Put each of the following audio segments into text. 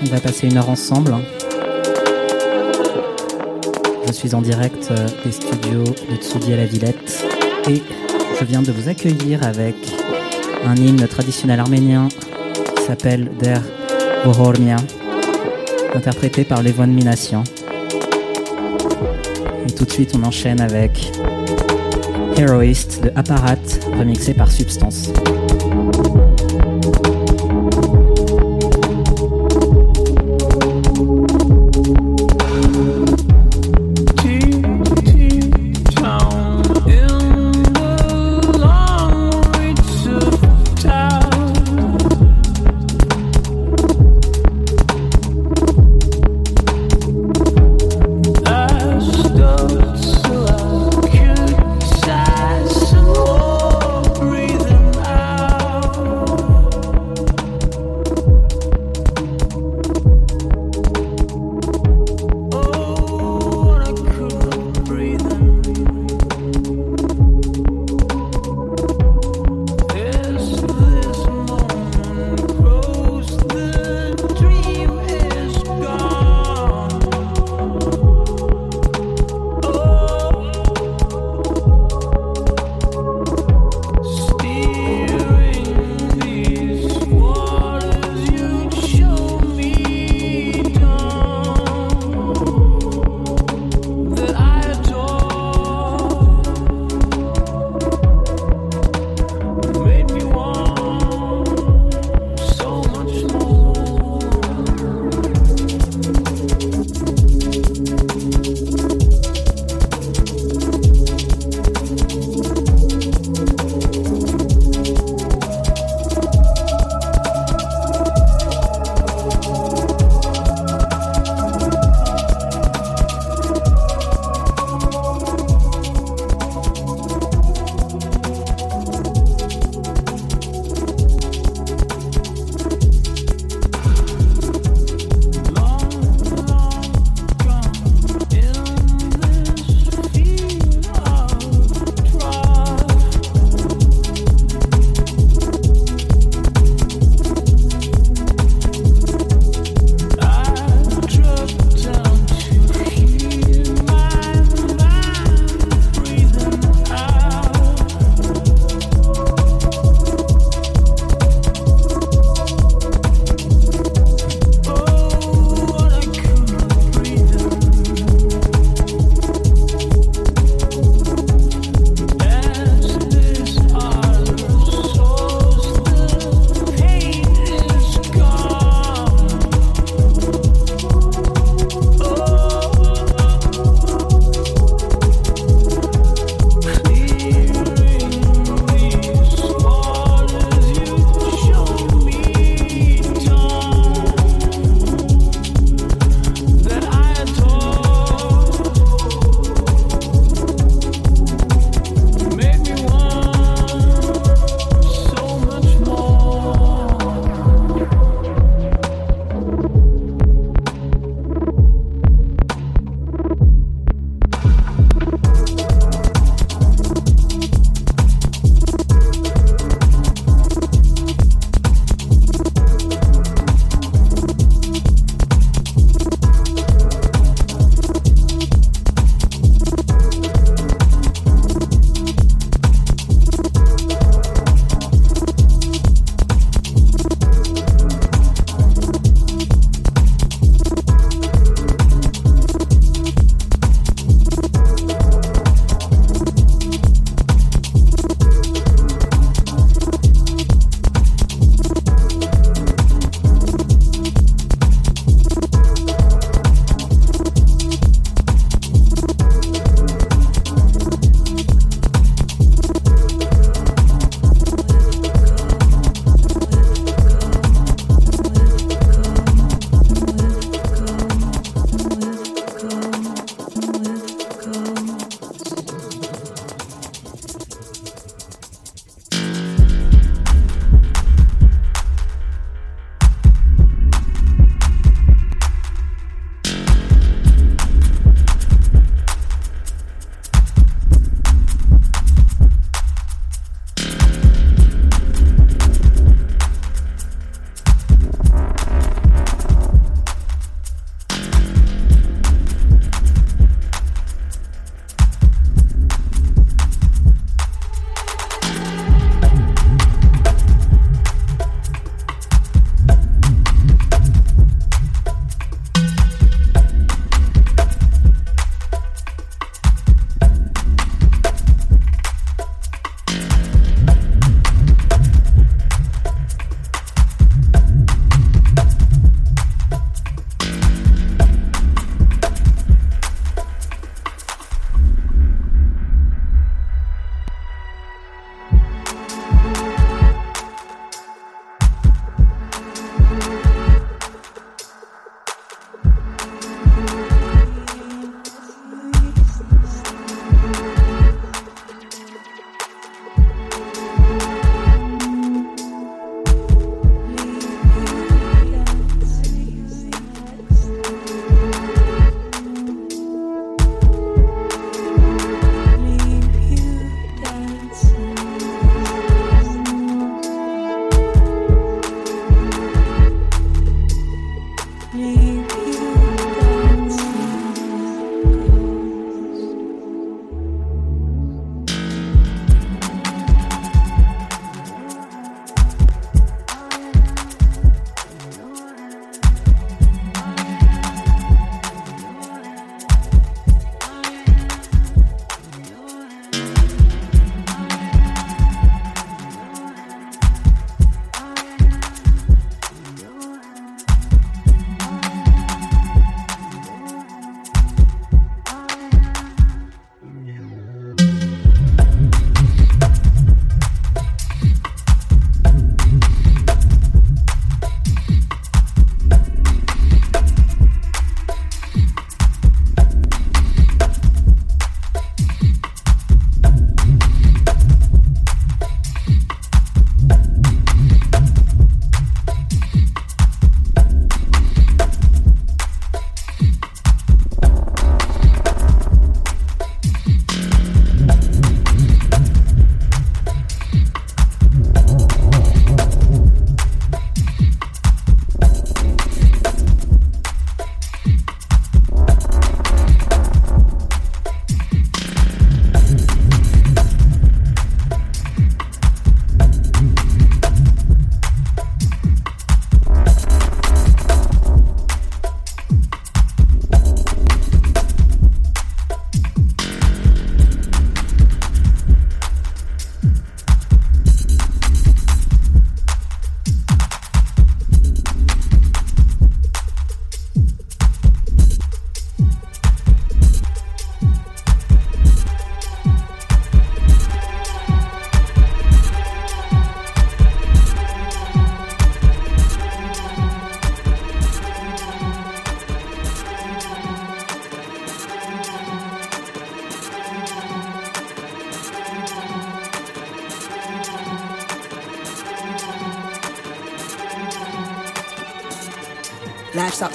On va passer une heure ensemble. Je suis en direct euh, des studios de Tsoudi à la Villette et je viens de vous accueillir avec un hymne traditionnel arménien qui s'appelle Der Bohormia, interprété par les Minassian. Et tout de suite, on enchaîne avec Heroist de Apparat, remixé par Substance.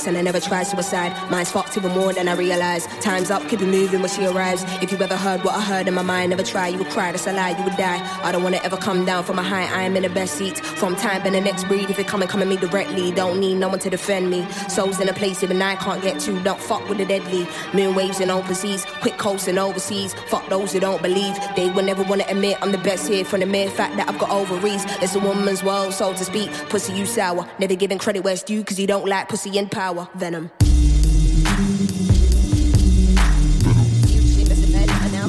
And I never tried suicide. Mine's fucked even more than I realize. Time's up, keep it moving when she arrives. If you ever heard what I heard in my mind, never try, you would cry, that's a lie, you would die. I don't wanna ever come down from a high, I am in the best seat. From time and the next breed, if it come at me directly, don't need no one to defend me. Souls in a place even I can't get to, don't fuck with the deadly. Moon waves and open seas, quick coasting overseas. Fuck those who don't believe, they will never wanna admit I'm the best here from the mere fact that I've got ovaries. It's a woman's world, so to speak. Pussy, you sour. Never giving credit where it's due, cause you don't like pussy in power. Venom.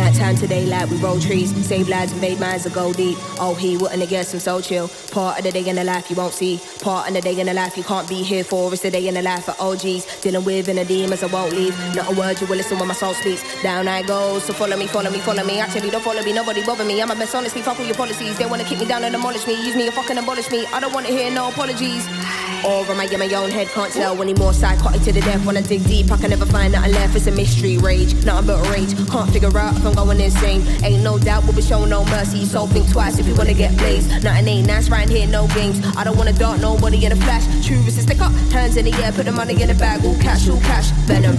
Nighttime today, like we roll trees, save lives, invade minds, and go deep. Oh, he wouldn't guess I'm so chill. Part of the day in the life you won't see. Part of the day in the life you can't be here for. It's the day in the life of OGs. Dealing with inner demons, I won't leave. Not a word you will listen when my soul speaks. Down I go, so follow me, follow me, follow me. Actually, you don't follow me, nobody bother me. I'm a mess, honestly, fuck all your policies. They wanna kick me down and demolish me. Use me and fucking abolish me. I don't wanna hear no apologies. Or am I in my own head? Can't tell anymore. Psychotic to the death. When I dig deep, I can never find nothing left. It's a mystery rage, nothing but rage. Can't figure out I'm going insane. Ain't no doubt we'll be showing no mercy. So think twice if you wanna get blazed. Nothing ain't nice right here, no games. I don't wanna dart nobody in a flash. True is a stick up, hands in the air, put the money in the bag. All cash, all cash, venom.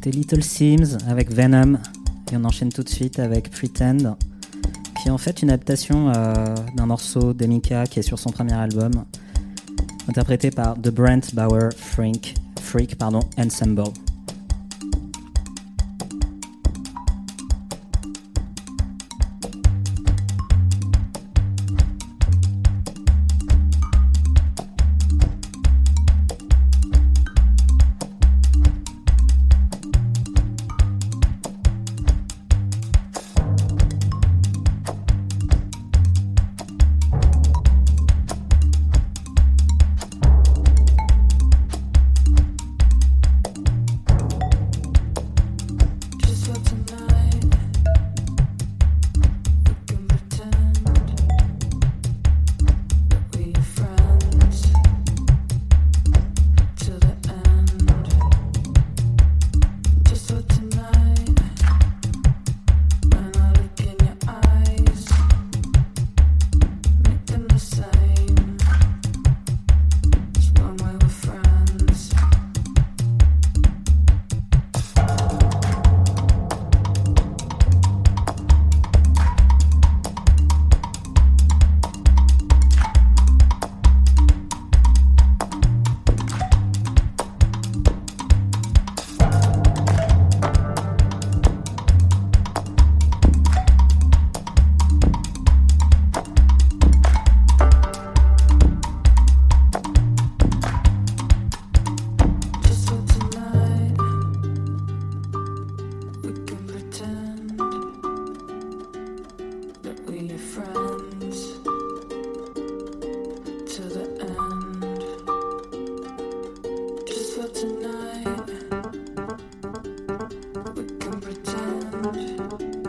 C'était Little Sims avec Venom. Et on enchaîne tout de suite avec Pretend, qui est en fait une adaptation euh, d'un morceau d'Emika qui est sur son premier album, interprété par The Brent Bauer Freak, Freak pardon, Ensemble.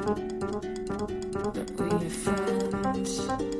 But we're friends.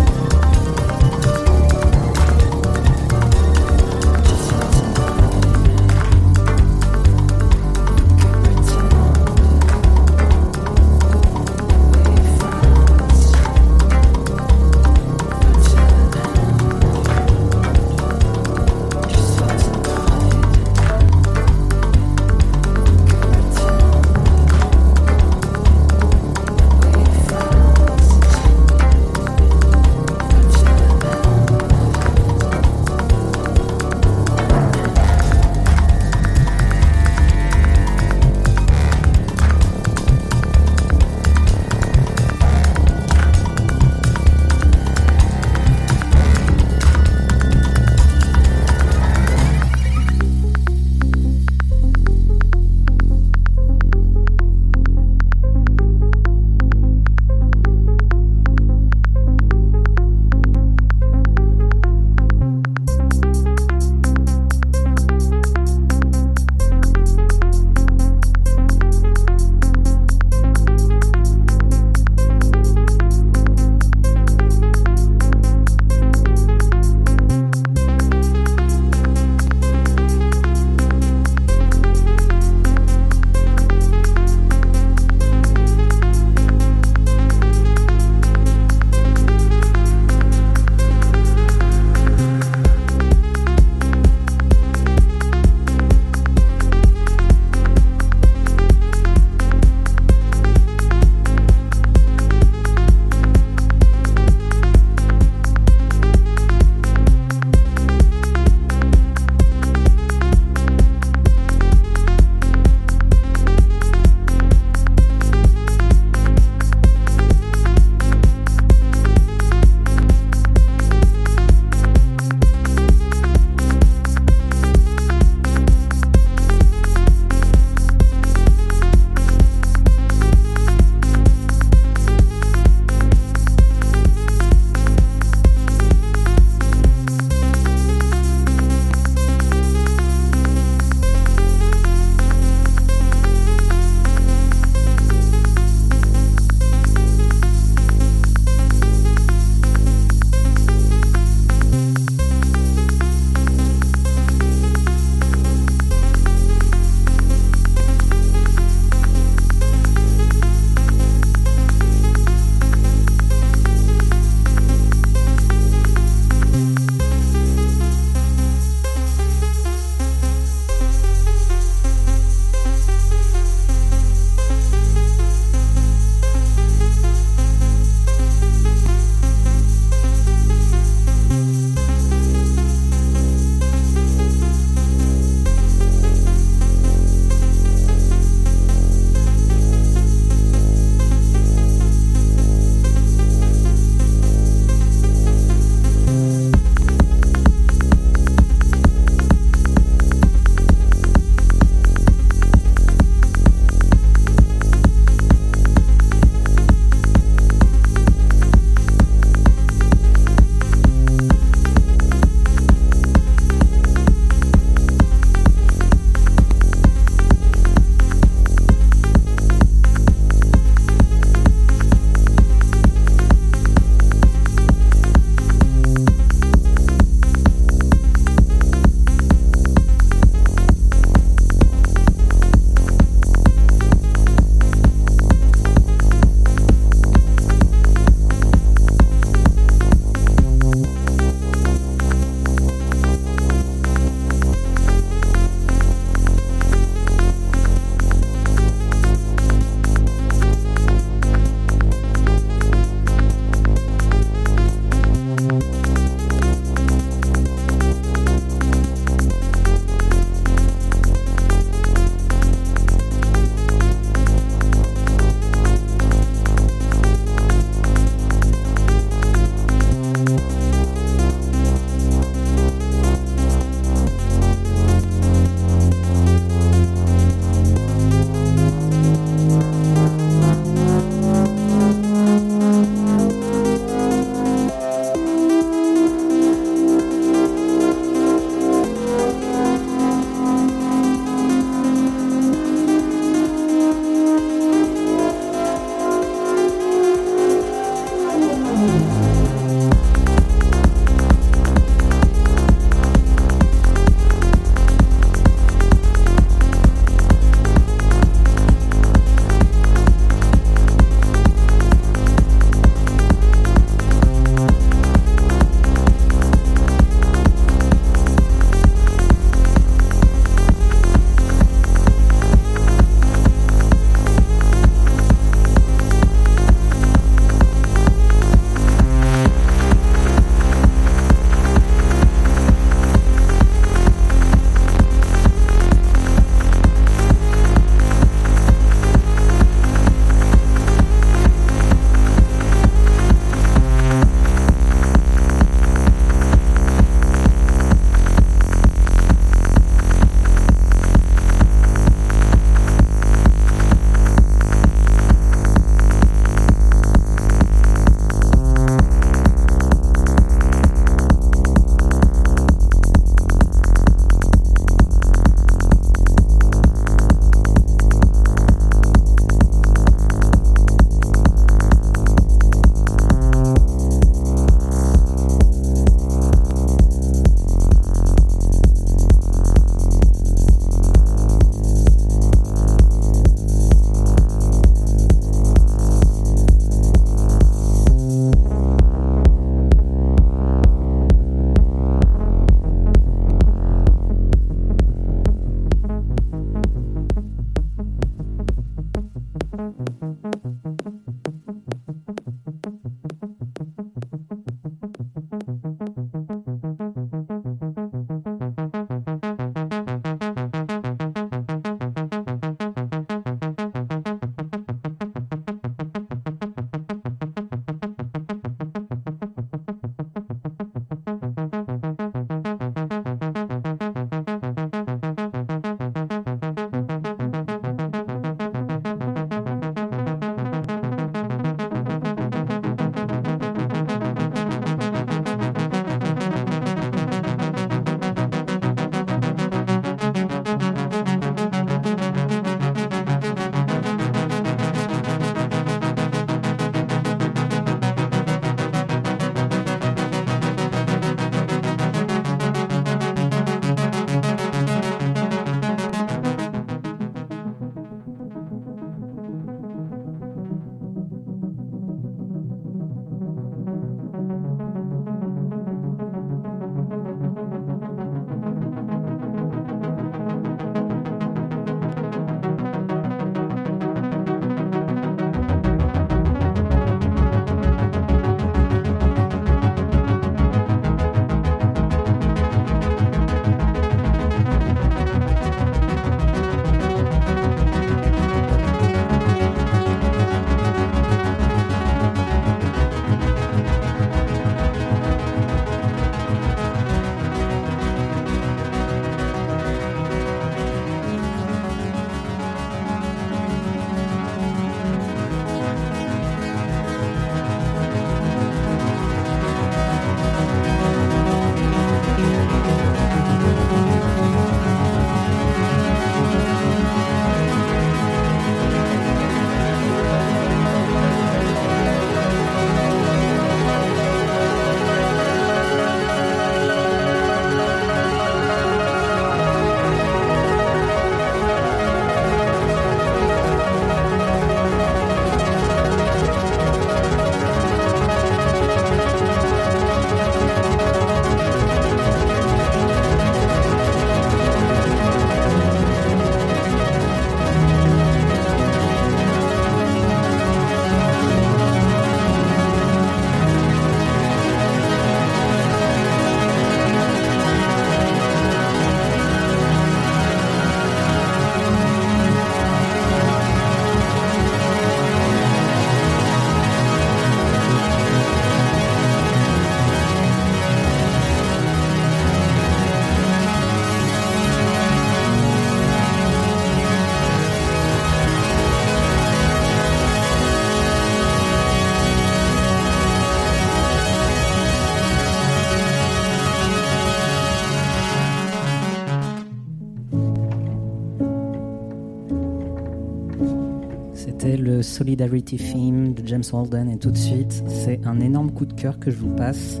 Solidarity Theme de James Holden et tout de suite, c'est un énorme coup de cœur que je vous passe.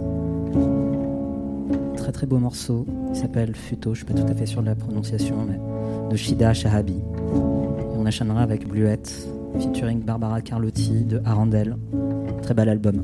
Très très beau morceau, il s'appelle Futo, je suis pas tout à fait sûr de la prononciation, mais de Shida Shahabi. Et on enchaînera avec Bluette, featuring Barbara Carlotti de Arandel. Très bel album.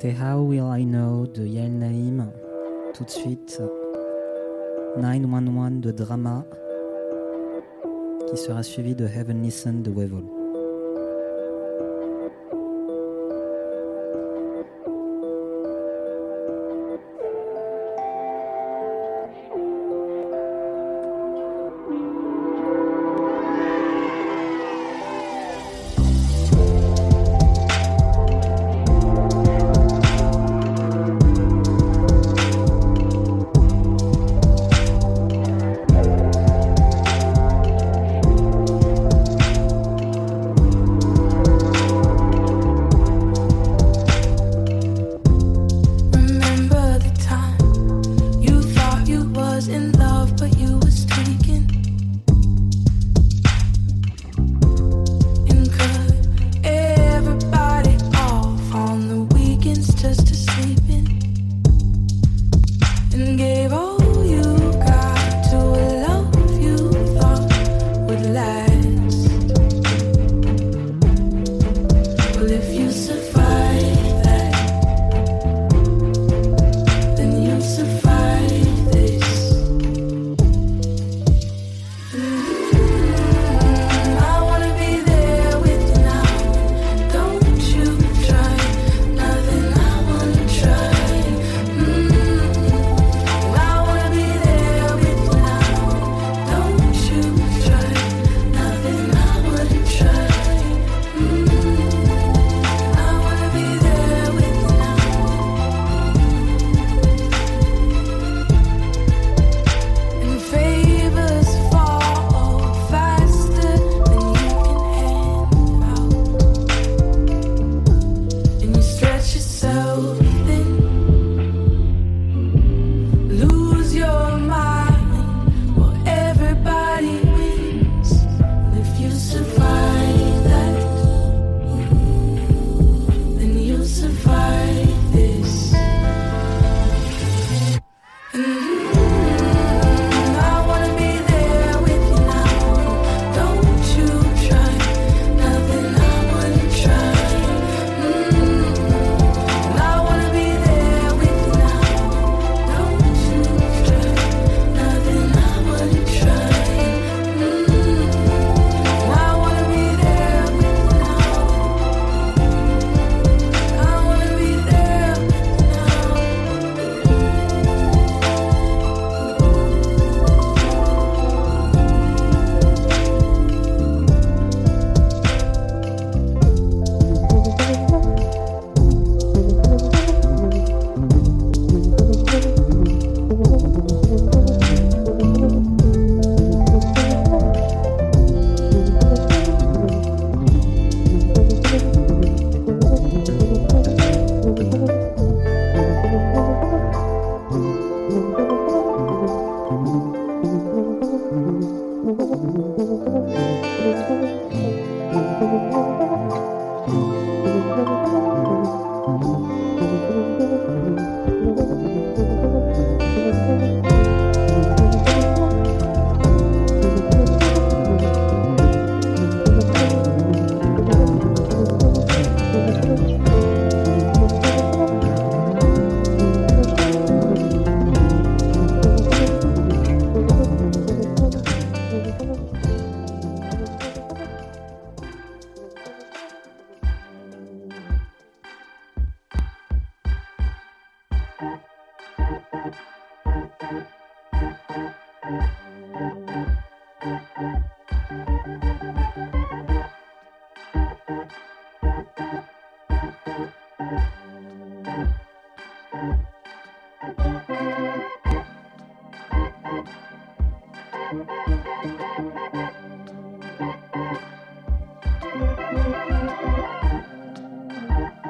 C'était How Will I Know de Yael Naïm. Tout de suite, 911 de Drama, qui sera suivi de Heavenly Sun de Wevel.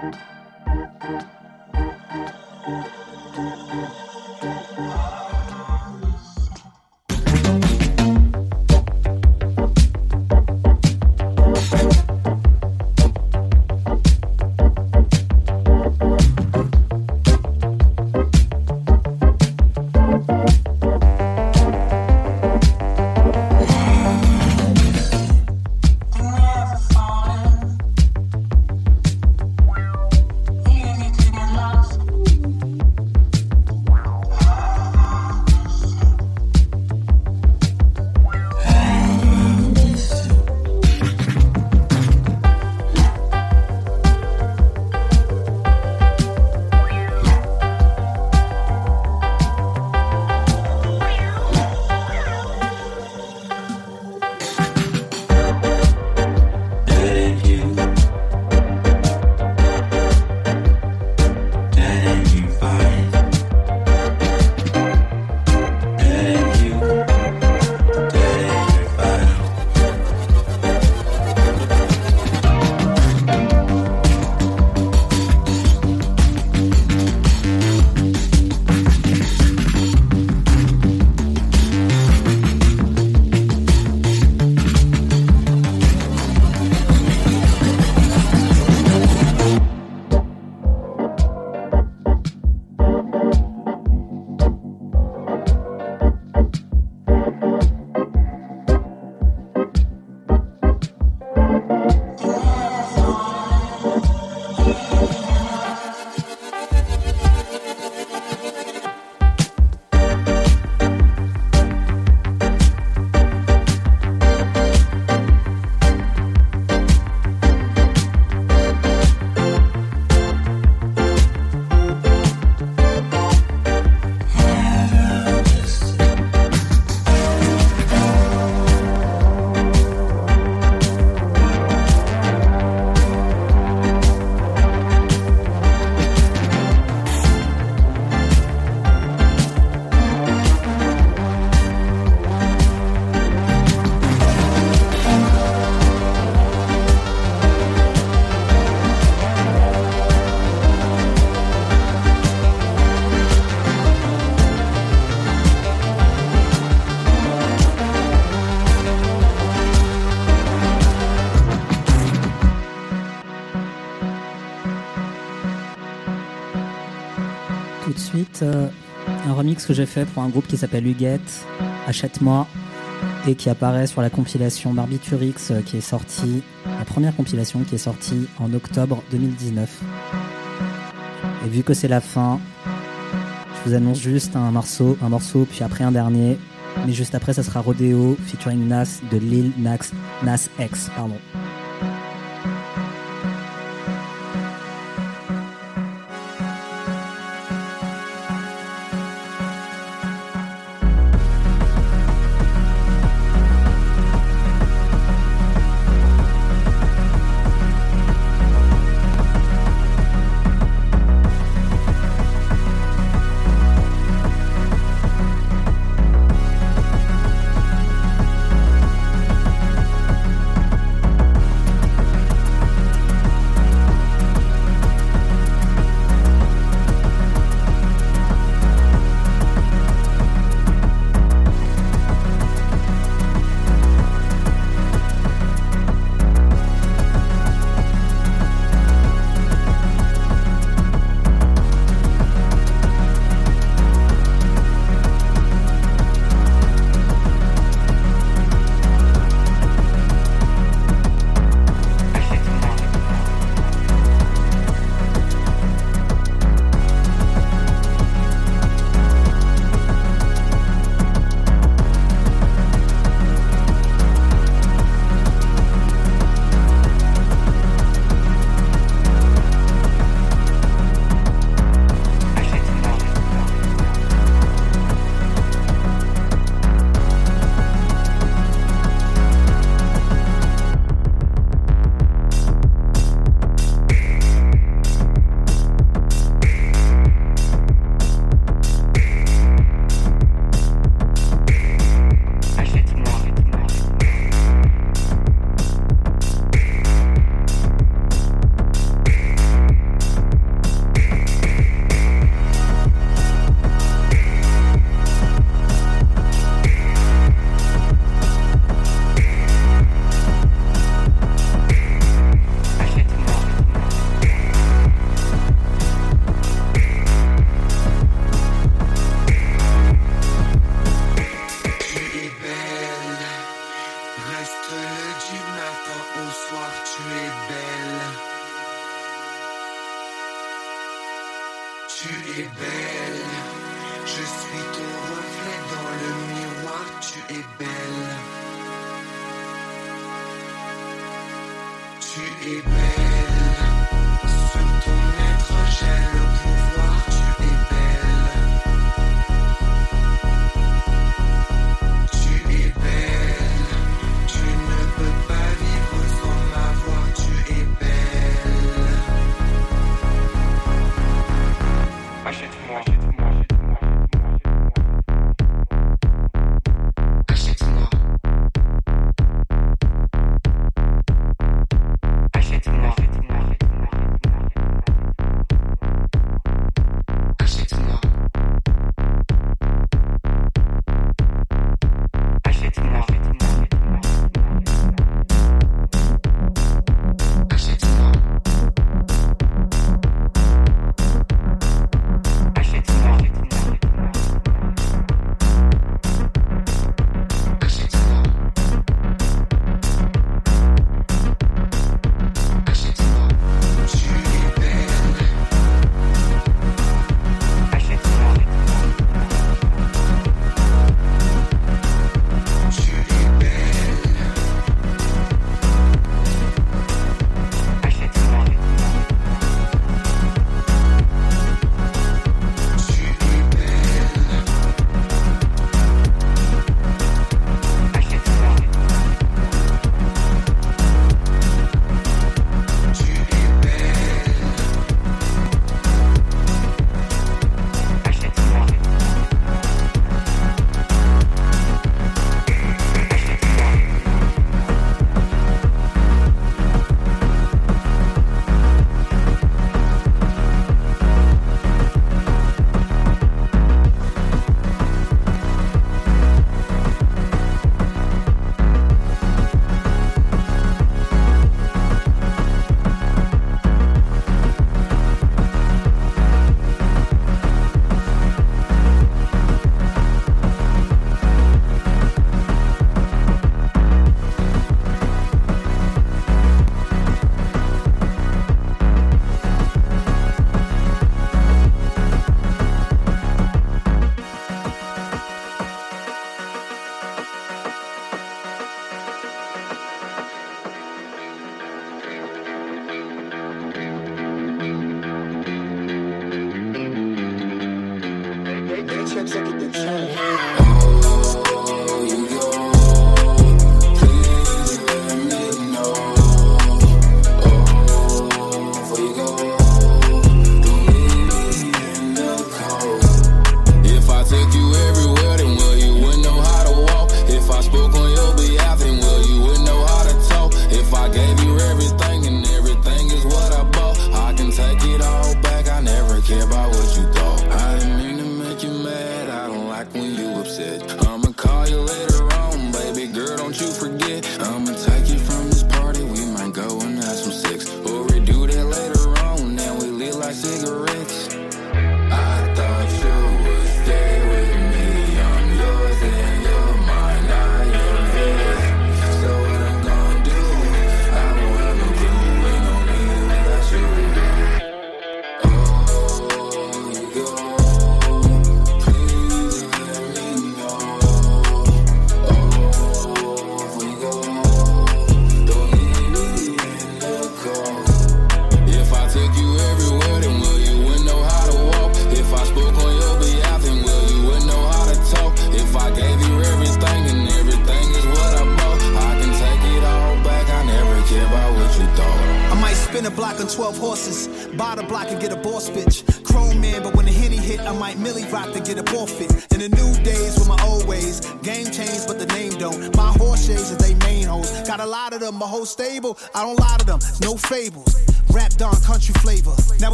Tout de que j'ai fait pour un groupe qui s'appelle Huguette, Achète-moi, et qui apparaît sur la compilation Barbiturix euh, qui est sortie, la première compilation qui est sortie en octobre 2019. Et vu que c'est la fin, je vous annonce juste un morceau, un morceau, puis après un dernier. Mais juste après, ça sera Rodeo featuring Nas de Lil Nas, Nas X, pardon.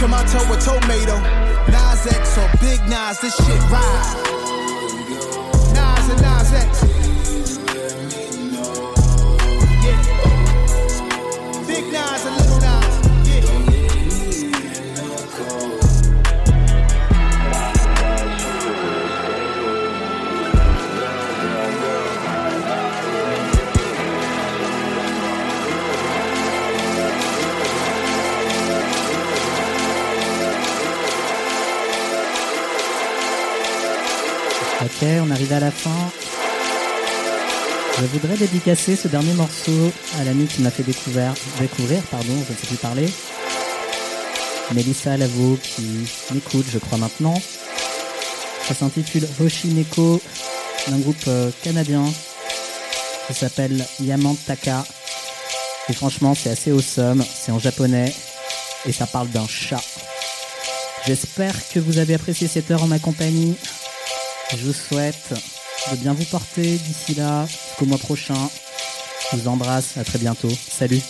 to my toe a tomato. Nas X or Big Nas, this shit ride. Fin. Je voudrais dédicacer ce dernier morceau à l'ami qui m'a fait découvrir, découvrir, pardon, je ne sais plus parler. Mélissa Lavo qui m'écoute, je crois maintenant. Ça s'intitule Hoshineko, d'un groupe euh, canadien qui s'appelle Yamantaka. Et franchement, c'est assez awesome, c'est en japonais et ça parle d'un chat. J'espère que vous avez apprécié cette heure en ma compagnie. Je vous souhaite de bien vous porter d'ici là, jusqu'au mois prochain. Je vous embrasse, à très bientôt. Salut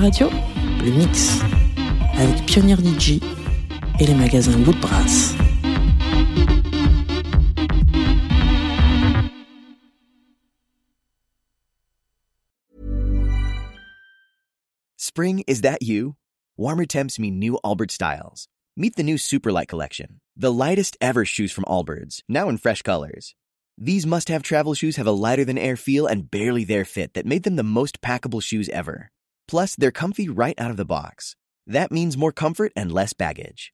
Radio, le mix avec Pioneer DJ et les magasins Woodbrass. Spring, is that you? Warmer temps mean new Allbirds styles. Meet the new Superlight collection, the lightest ever shoes from Allbirds, now in fresh colors. These must have travel shoes have a lighter than air feel and barely there fit that made them the most packable shoes ever. Plus, they're comfy right out of the box. That means more comfort and less baggage.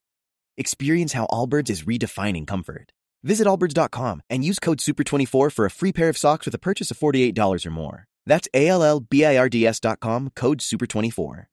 Experience how Allbirds is redefining comfort. Visit allbirds.com and use code SUPER24 for a free pair of socks with a purchase of $48 or more. That's A L L B I R D S dot com, code SUPER24.